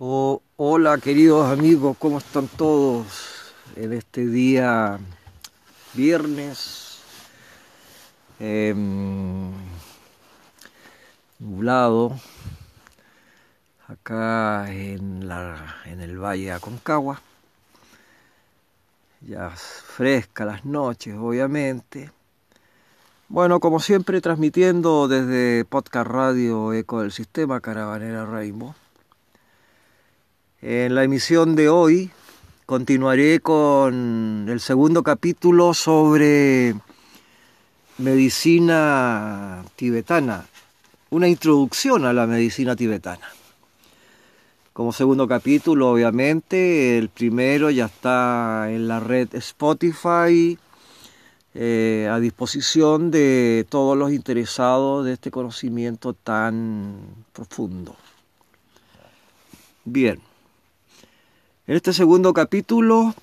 Oh, hola queridos amigos, ¿cómo están todos en este día viernes? Em, nublado, acá en, la, en el Valle Aconcagua. Ya fresca las noches, obviamente. Bueno, como siempre, transmitiendo desde Podcast Radio Eco del Sistema Caravanera Rainbow en la emisión de hoy continuaré con el segundo capítulo sobre medicina tibetana, una introducción a la medicina tibetana. Como segundo capítulo, obviamente, el primero ya está en la red Spotify, eh, a disposición de todos los interesados de este conocimiento tan profundo. Bien. En este segundo capítulo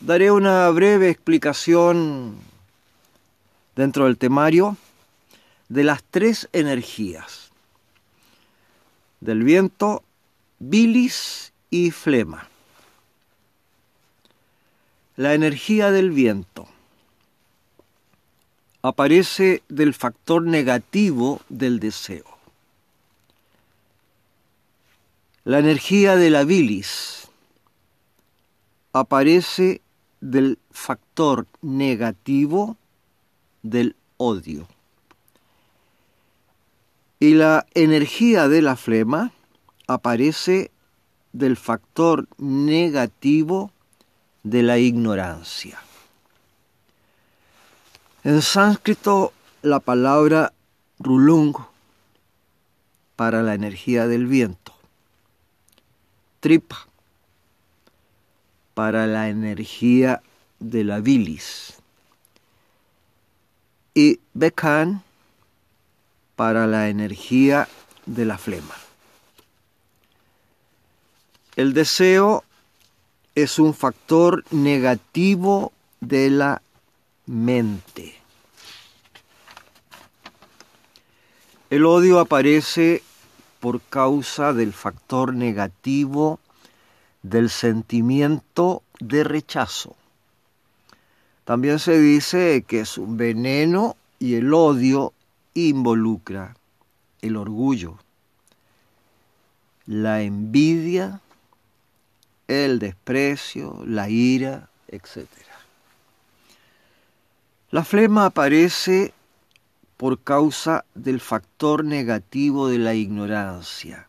daré una breve explicación dentro del temario de las tres energías, del viento, bilis y flema. La energía del viento aparece del factor negativo del deseo. La energía de la bilis aparece del factor negativo del odio. Y la energía de la flema aparece del factor negativo de la ignorancia. En sánscrito la palabra rulung para la energía del viento tripa para la energía de la bilis y Bekan para la energía de la flema. El deseo es un factor negativo de la mente. El odio aparece por causa del factor negativo del sentimiento de rechazo. También se dice que es un veneno y el odio involucra el orgullo, la envidia, el desprecio, la ira, etc. La flema aparece por causa del factor negativo de la ignorancia,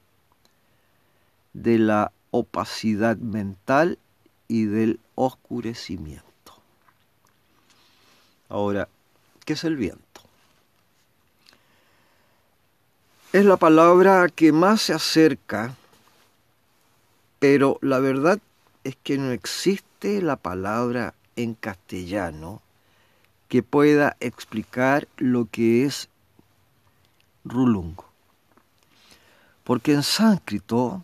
de la opacidad mental y del oscurecimiento. Ahora, ¿qué es el viento? Es la palabra que más se acerca, pero la verdad es que no existe la palabra en castellano que pueda explicar lo que es rulungo. Porque en sánscrito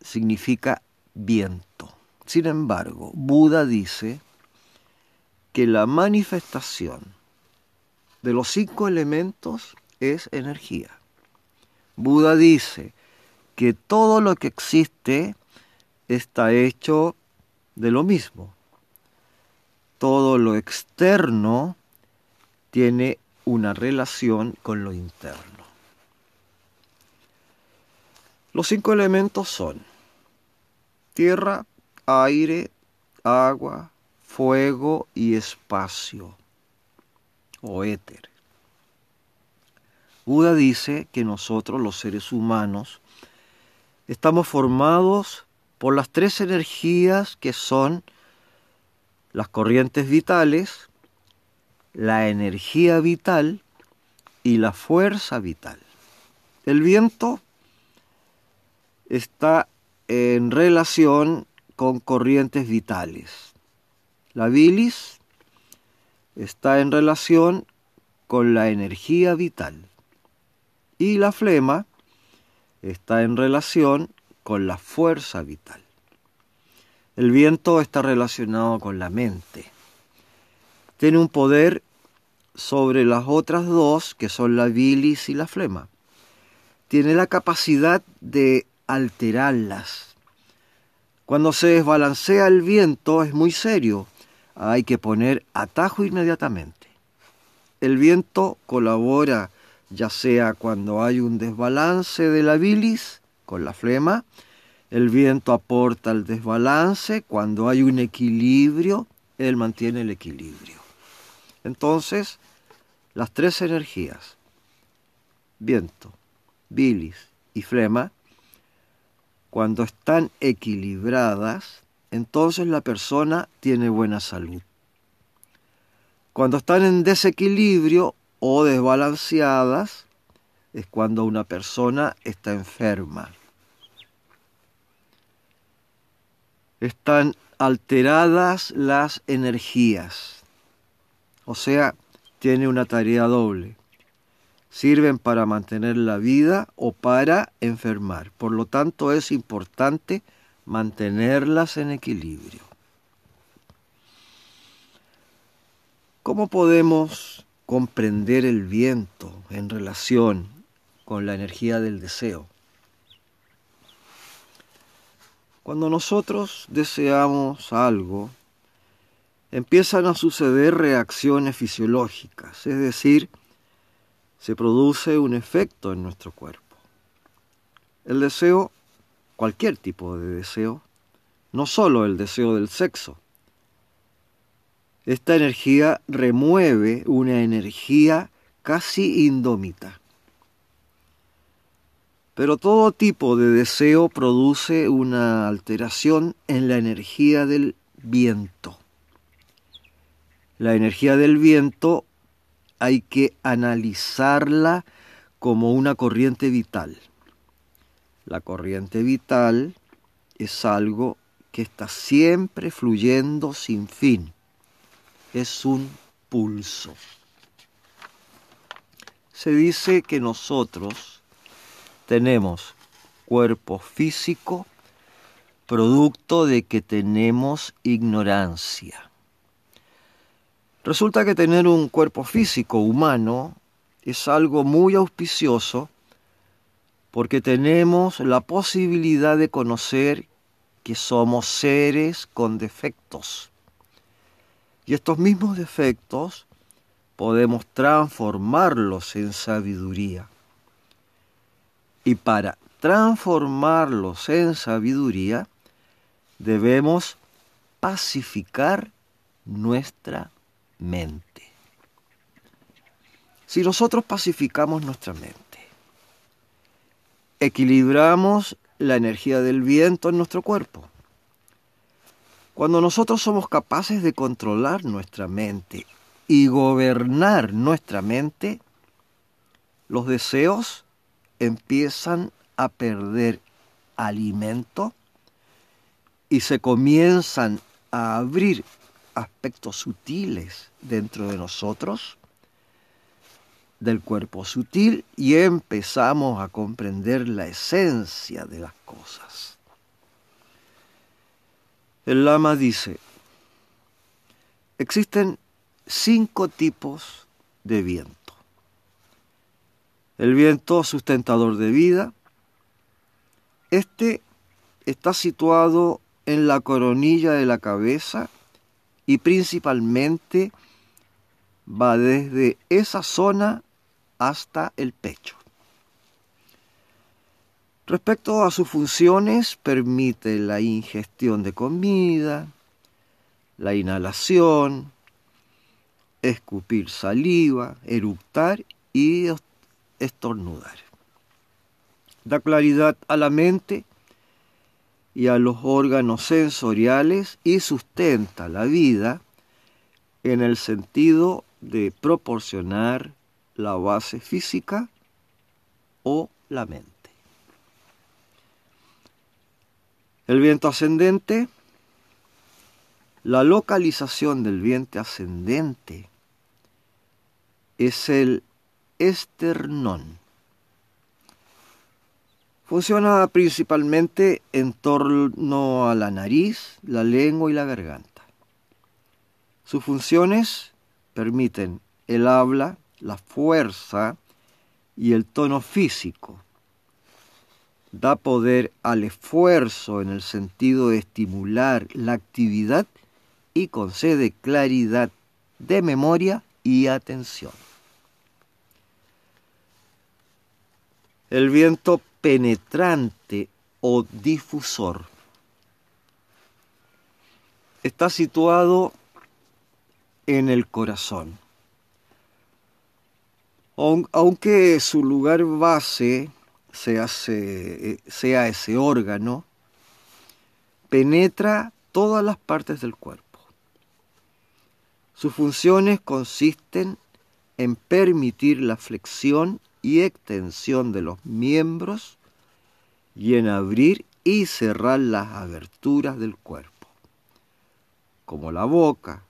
significa viento. Sin embargo, Buda dice que la manifestación de los cinco elementos es energía. Buda dice que todo lo que existe está hecho de lo mismo todo lo externo tiene una relación con lo interno. Los cinco elementos son tierra, aire, agua, fuego y espacio o éter. Buda dice que nosotros los seres humanos estamos formados por las tres energías que son las corrientes vitales, la energía vital y la fuerza vital. El viento está en relación con corrientes vitales. La bilis está en relación con la energía vital. Y la flema está en relación con la fuerza vital. El viento está relacionado con la mente. Tiene un poder sobre las otras dos, que son la bilis y la flema. tiene la capacidad de alterarlas. Cuando se desbalancea el viento es muy serio, hay que poner atajo inmediatamente. El viento colabora ya sea cuando hay un desbalance de la bilis con la flema, el viento aporta el desbalance, cuando hay un equilibrio, él mantiene el equilibrio. Entonces, las tres energías, viento, bilis y flema, cuando están equilibradas, entonces la persona tiene buena salud. Cuando están en desequilibrio o desbalanceadas, es cuando una persona está enferma. Están alteradas las energías, o sea, tiene una tarea doble. Sirven para mantener la vida o para enfermar. Por lo tanto, es importante mantenerlas en equilibrio. ¿Cómo podemos comprender el viento en relación con la energía del deseo? Cuando nosotros deseamos algo, empiezan a suceder reacciones fisiológicas, es decir, se produce un efecto en nuestro cuerpo. El deseo, cualquier tipo de deseo, no solo el deseo del sexo. Esta energía remueve una energía casi indómita. Pero todo tipo de deseo produce una alteración en la energía del viento. La energía del viento hay que analizarla como una corriente vital. La corriente vital es algo que está siempre fluyendo sin fin. Es un pulso. Se dice que nosotros tenemos cuerpo físico producto de que tenemos ignorancia. Resulta que tener un cuerpo físico humano es algo muy auspicioso porque tenemos la posibilidad de conocer que somos seres con defectos. Y estos mismos defectos podemos transformarlos en sabiduría. Y para transformarlos en sabiduría debemos pacificar nuestra mente. Si nosotros pacificamos nuestra mente, equilibramos la energía del viento en nuestro cuerpo. Cuando nosotros somos capaces de controlar nuestra mente y gobernar nuestra mente, los deseos empiezan a perder alimento y se comienzan a abrir aspectos sutiles dentro de nosotros, del cuerpo sutil, y empezamos a comprender la esencia de las cosas. El lama dice, existen cinco tipos de viento. El viento sustentador de vida, este está situado en la coronilla de la cabeza y principalmente va desde esa zona hasta el pecho. Respecto a sus funciones, permite la ingestión de comida, la inhalación, escupir saliva, eructar y estornudar. Da claridad a la mente y a los órganos sensoriales y sustenta la vida en el sentido de proporcionar la base física o la mente. El viento ascendente, la localización del viento ascendente es el esternón Funciona principalmente en torno a la nariz, la lengua y la garganta. Sus funciones permiten el habla, la fuerza y el tono físico, da poder al esfuerzo en el sentido de estimular la actividad y concede claridad de memoria y atención. El viento penetrante o difusor está situado en el corazón. Aunque su lugar base sea, sea ese órgano, penetra todas las partes del cuerpo. Sus funciones consisten en permitir la flexión y extensión de los miembros y en abrir y cerrar las aberturas del cuerpo, como la boca,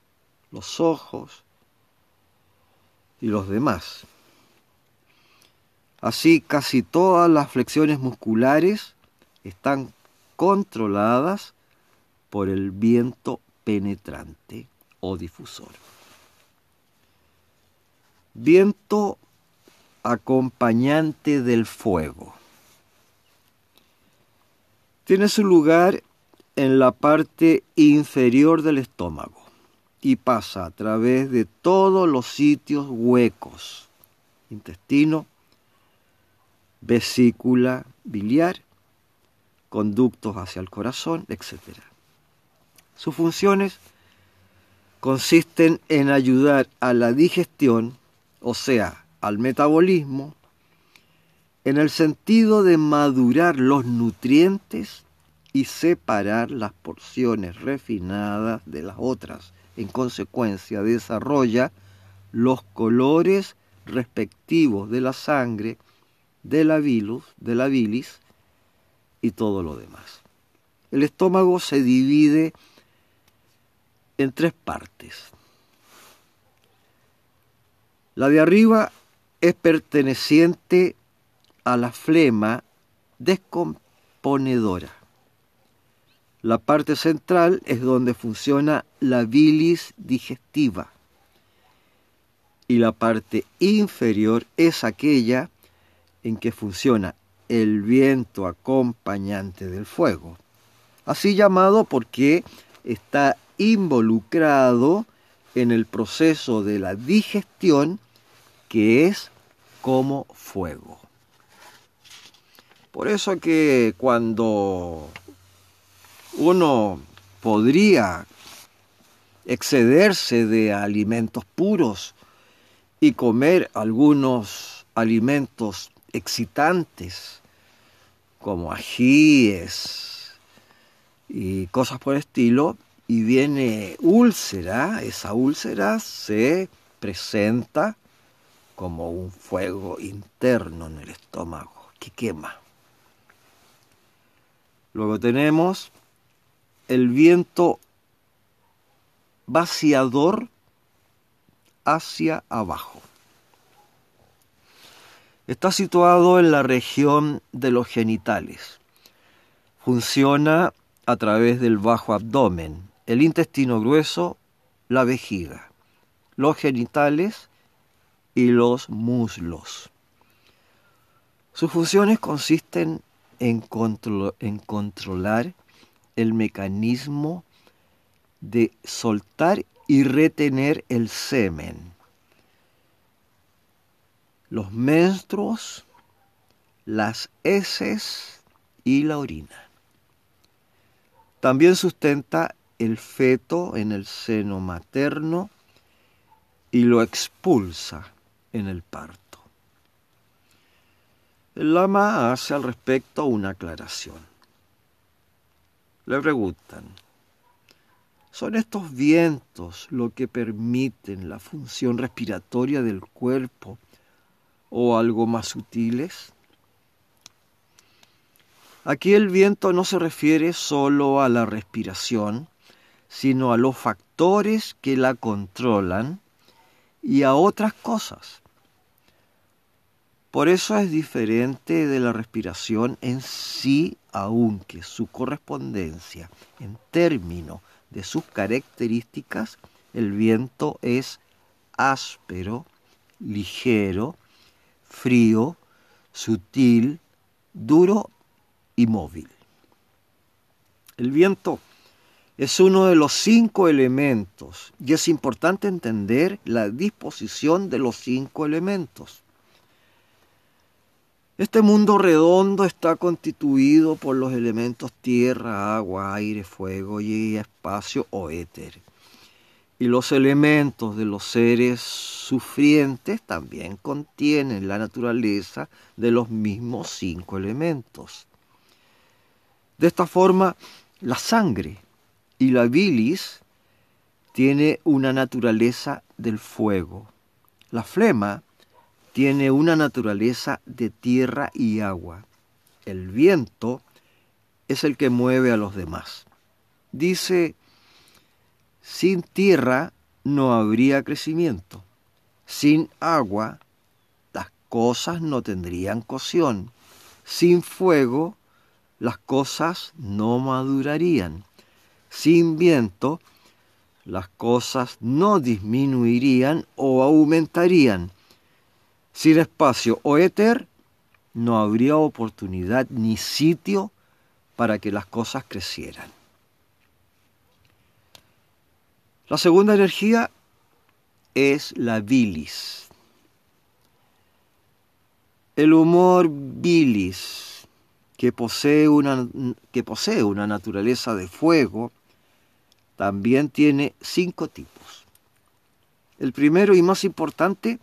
los ojos y los demás. Así casi todas las flexiones musculares están controladas por el viento penetrante o difusor. Viento acompañante del fuego. Tiene su lugar en la parte inferior del estómago y pasa a través de todos los sitios huecos, intestino, vesícula biliar, conductos hacia el corazón, etc. Sus funciones consisten en ayudar a la digestión, o sea, al metabolismo, en el sentido de madurar los nutrientes y separar las porciones refinadas de las otras. En consecuencia, desarrolla los colores respectivos de la sangre de la, de la bilis y todo lo demás. El estómago se divide en tres partes. La de arriba es perteneciente a la flema descomponedora. La parte central es donde funciona la bilis digestiva y la parte inferior es aquella en que funciona el viento acompañante del fuego, así llamado porque está involucrado en el proceso de la digestión que es como fuego. Por eso que cuando uno podría excederse de alimentos puros y comer algunos alimentos excitantes como ajíes y cosas por el estilo, y viene úlcera, esa úlcera se presenta como un fuego interno en el estómago que quema. Luego tenemos el viento vaciador hacia abajo. Está situado en la región de los genitales. Funciona a través del bajo abdomen, el intestino grueso, la vejiga, los genitales y los muslos. Sus funciones consisten en, en controlar el mecanismo de soltar y retener el semen los menstruos, las heces y la orina. También sustenta el feto en el seno materno y lo expulsa en el parto. El lama hace al respecto una aclaración. Le preguntan, ¿son estos vientos lo que permiten la función respiratoria del cuerpo o algo más sutiles? Aquí el viento no se refiere solo a la respiración, sino a los factores que la controlan y a otras cosas. Por eso es diferente de la respiración en sí, aunque su correspondencia en términos de sus características, el viento es áspero, ligero, frío, sutil, duro y móvil. El viento es uno de los cinco elementos y es importante entender la disposición de los cinco elementos. Este mundo redondo está constituido por los elementos tierra, agua, aire, fuego y espacio o éter. Y los elementos de los seres sufrientes también contienen la naturaleza de los mismos cinco elementos. De esta forma, la sangre y la bilis tiene una naturaleza del fuego. La flema tiene una naturaleza de tierra y agua. El viento es el que mueve a los demás. Dice, sin tierra no habría crecimiento. Sin agua las cosas no tendrían cocción. Sin fuego las cosas no madurarían. Sin viento las cosas no disminuirían o aumentarían. Sin espacio o éter, no habría oportunidad ni sitio para que las cosas crecieran. La segunda energía es la bilis. El humor bilis, que posee una, que posee una naturaleza de fuego, también tiene cinco tipos. El primero y más importante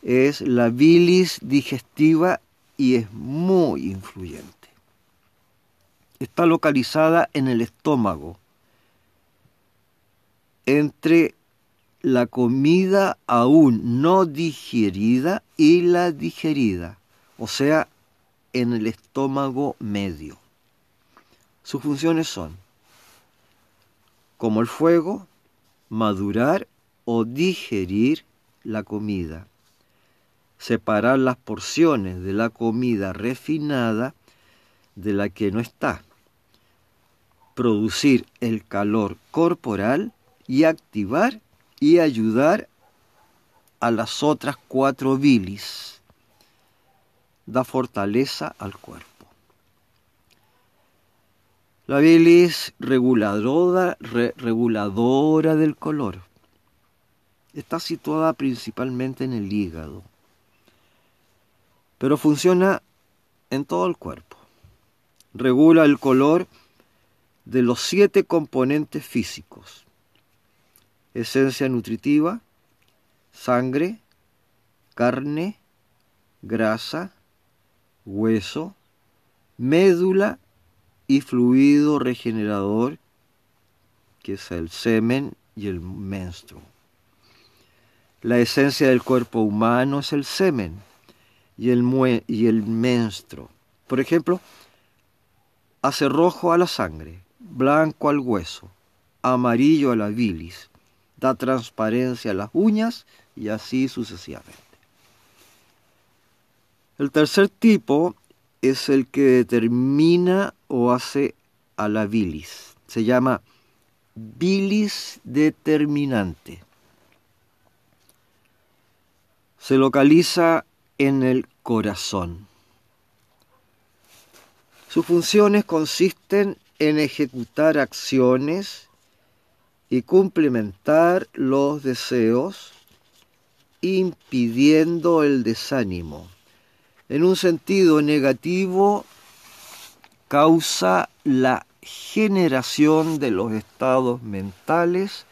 es la bilis digestiva y es muy influyente. Está localizada en el estómago, entre la comida aún no digerida y la digerida, o sea, en el estómago medio. Sus funciones son, como el fuego, madurar o digerir la comida separar las porciones de la comida refinada de la que no está, producir el calor corporal y activar y ayudar a las otras cuatro bilis. Da fortaleza al cuerpo. La bilis reguladora, reguladora del color está situada principalmente en el hígado pero funciona en todo el cuerpo. Regula el color de los siete componentes físicos. Esencia nutritiva, sangre, carne, grasa, hueso, médula y fluido regenerador, que es el semen y el menstruo. La esencia del cuerpo humano es el semen y el, y el menstruo. Por ejemplo, hace rojo a la sangre, blanco al hueso, amarillo a la bilis, da transparencia a las uñas y así sucesivamente. El tercer tipo es el que determina o hace a la bilis. Se llama bilis determinante. Se localiza en el corazón. Sus funciones consisten en ejecutar acciones y complementar los deseos, impidiendo el desánimo. En un sentido negativo, causa la generación de los estados mentales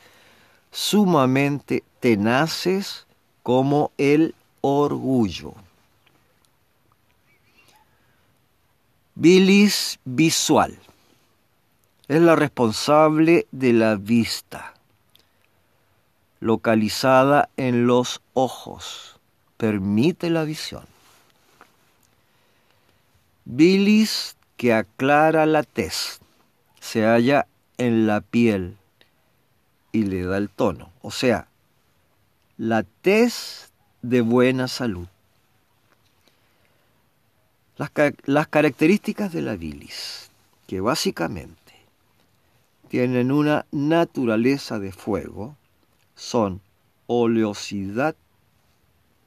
sumamente tenaces como el orgullo. Bilis visual. Es la responsable de la vista, localizada en los ojos. Permite la visión. Bilis que aclara la tez. Se halla en la piel y le da el tono. O sea, la tez de buena salud. Las, características de la bilis, que básicamente tienen una naturaleza de fuego, son oleosidad,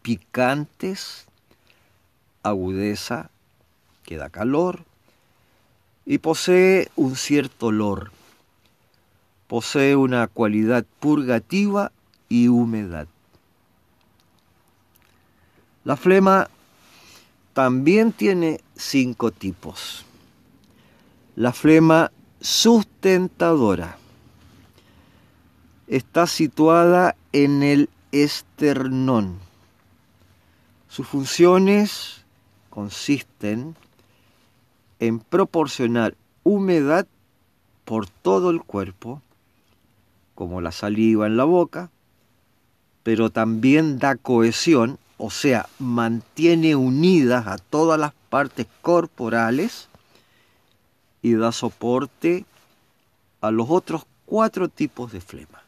picantes, agudeza, que da calor, y posee un cierto olor. Posee una cualidad purgativa y humedad. La flema también tiene cinco tipos. La flema sustentadora está situada en el esternón. Sus funciones consisten en proporcionar humedad por todo el cuerpo, como la saliva en la boca, pero también da cohesión, o sea, mantiene unidas a todas las partes corporales y da soporte a los otros cuatro tipos de flema.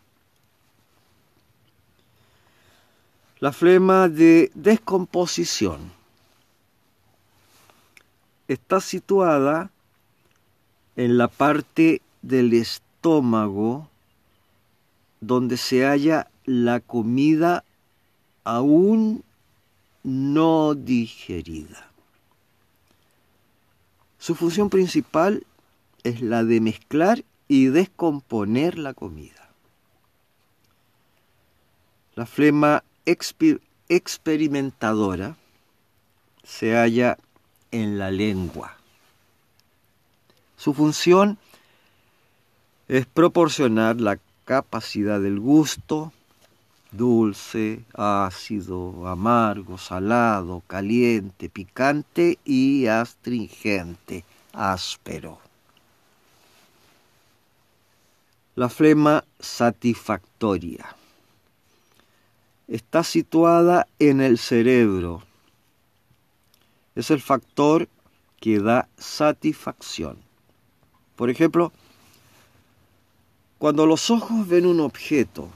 La flema de descomposición está situada en la parte del estómago donde se halla la comida aún no digerida. Su función principal es la de mezclar y descomponer la comida. La flema experimentadora se halla en la lengua. Su función es proporcionar la capacidad del gusto, dulce, ácido, amargo, salado, caliente, picante y astringente, áspero. La flema satisfactoria está situada en el cerebro. Es el factor que da satisfacción. Por ejemplo, cuando los ojos ven un objeto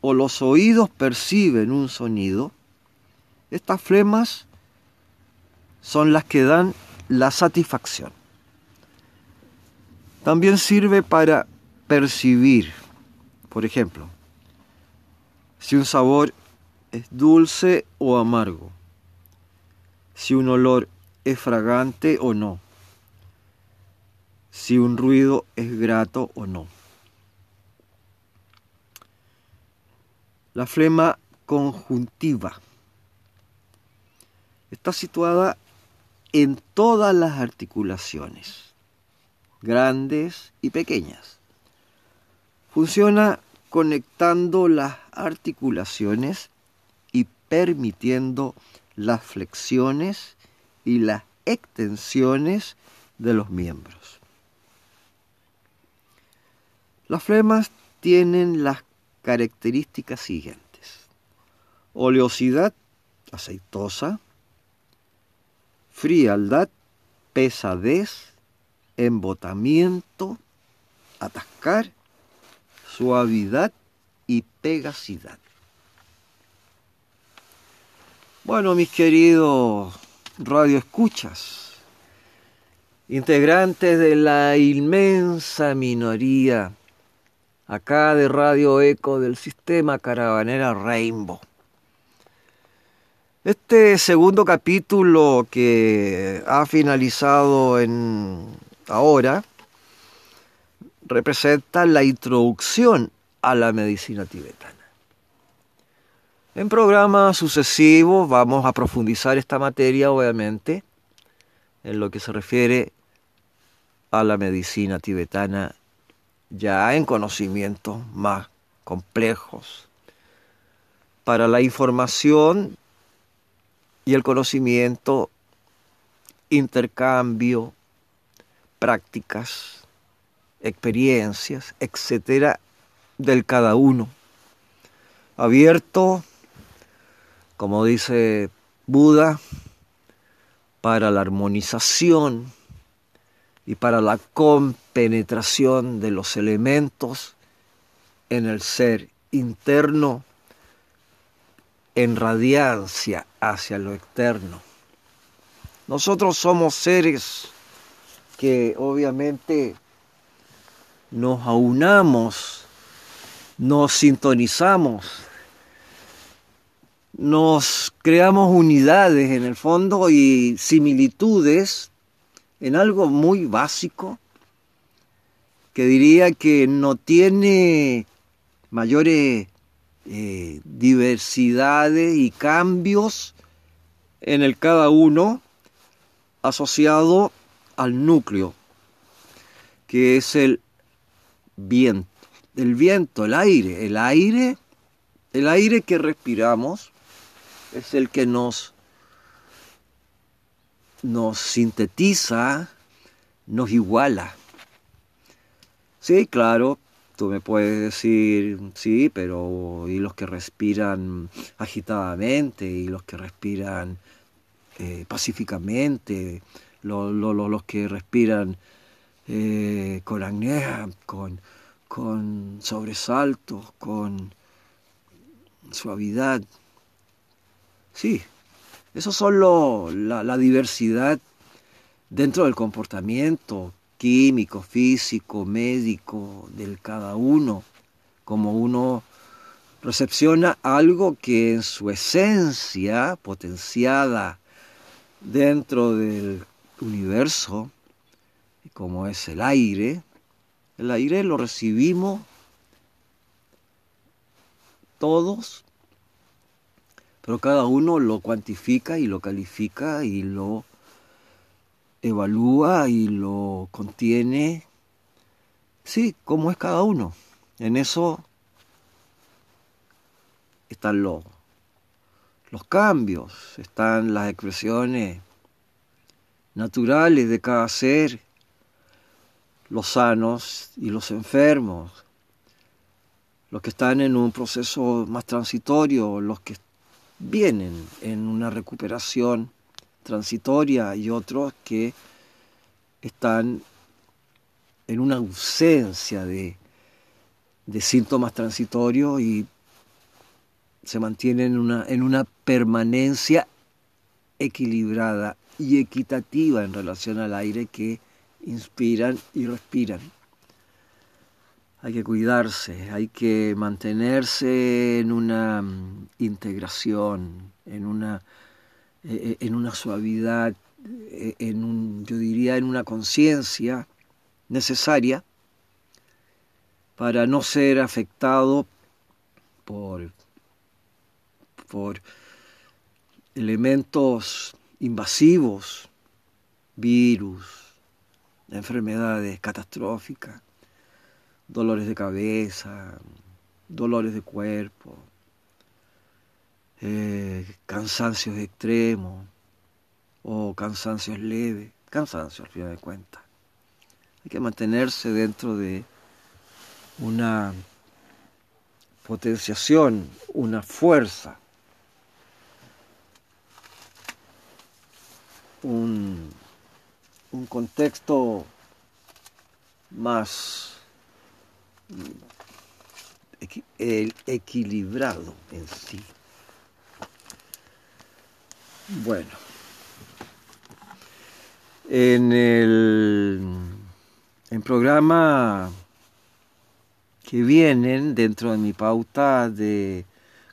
o los oídos perciben un sonido, estas flemas son las que dan la satisfacción. También sirve para percibir, por ejemplo, si un sabor es dulce o amargo, si un olor es fragante o no, si un ruido es grato o no. La flema conjuntiva está situada en todas las articulaciones, grandes y pequeñas. Funciona conectando las articulaciones permitiendo las flexiones y las extensiones de los miembros. Las flemas tienen las características siguientes. Oleosidad aceitosa, frialdad, pesadez, embotamiento, atascar, suavidad y pegasidad. Bueno, mis queridos radioescuchas, integrantes de la inmensa minoría acá de Radio Eco del sistema Caravanera Rainbow. Este segundo capítulo que ha finalizado en ahora representa la introducción a la medicina tibetana. En programas sucesivos vamos a profundizar esta materia, obviamente, en lo que se refiere a la medicina tibetana, ya en conocimientos más complejos. Para la información y el conocimiento, intercambio, prácticas, experiencias, etcétera, del cada uno. Abierto como dice Buda, para la armonización y para la compenetración de los elementos en el ser interno en radiancia hacia lo externo. Nosotros somos seres que obviamente nos aunamos, nos sintonizamos nos creamos unidades en el fondo y similitudes en algo muy básico que diría que no tiene mayores eh, diversidades y cambios en el cada uno asociado al núcleo, que es el viento. El viento, el aire, el aire, el aire que respiramos es el que nos, nos sintetiza, nos iguala. Sí, claro, tú me puedes decir, sí, pero ¿y los que respiran agitadamente? ¿Y los que respiran eh, pacíficamente? ¿Los, que respiran eh, con apnea, con, con sobresaltos, con suavidad? Sí, eso son la, la diversidad dentro del comportamiento químico, físico, médico del cada uno, como uno recepciona algo que en su esencia potenciada dentro del universo, como es el aire, el aire lo recibimos todos, pero cada uno lo cuantifica y lo califica y lo evalúa y lo contiene, sí, como es cada uno. En eso están los, los cambios, están las expresiones naturales de cada ser, los sanos y los enfermos, los que están en un proceso más transitorio, los que vienen en una recuperación transitoria y otros que están en una ausencia de, síntomas transitorios y se mantienen en una, en una permanencia equilibrada y equitativa en relación al aire que inspiran y respiran. Hay que cuidarse, hay que mantenerse en una mm, integración, en una eh, en una suavidad, eh, en un, yo diría en una conciencia necesaria para no ser afectado por, por elementos invasivos, virus, enfermedades catastróficas, dolores de cabeza, dolores de cuerpo, eh, cansancios extremos o cansancios leves, cansancio al final de cuentas. Hay que mantenerse dentro de una potenciación, una fuerza, un, un contexto más equilibrado en sí. Bueno, en el en programa que vienen dentro de mi pauta de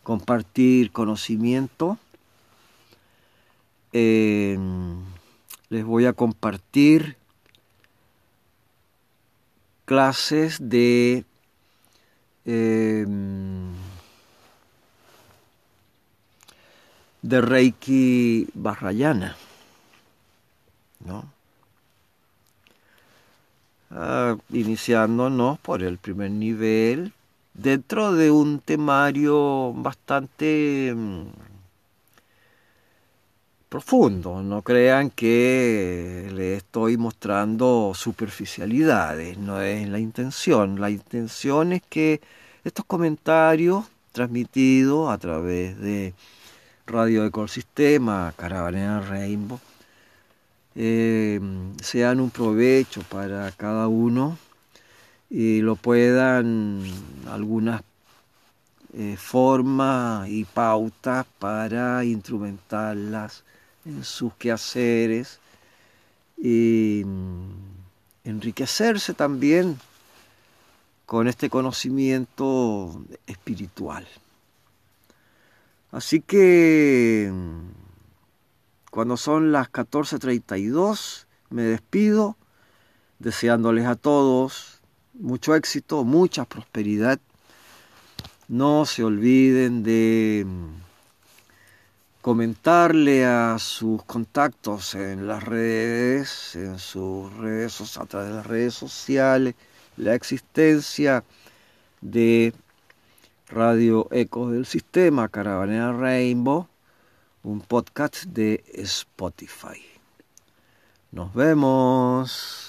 compartir conocimiento, em, les voy a compartir clases de em, de Reiki Barrayana. ¿no? Ah, iniciándonos por el primer nivel dentro de un temario bastante mm, profundo. No crean que le estoy mostrando superficialidades, no es la intención. La intención es que estos comentarios transmitidos a través de Radio Ecosistema, Caravanera Rainbow, eh, sean un provecho para cada uno y lo puedan algunas eh, formas y pautas para instrumentarlas en sus quehaceres y mm, enriquecerse también con este conocimiento espiritual. Así que cuando son las 14.32 me despido deseándoles a todos mucho éxito, mucha prosperidad. No se olviden de comentarle a sus contactos en las redes, en sus redes, a través de las redes sociales, la existencia de Radio Ecos del Sistema Caravanera Rainbow, un podcast de Spotify. Nos vemos.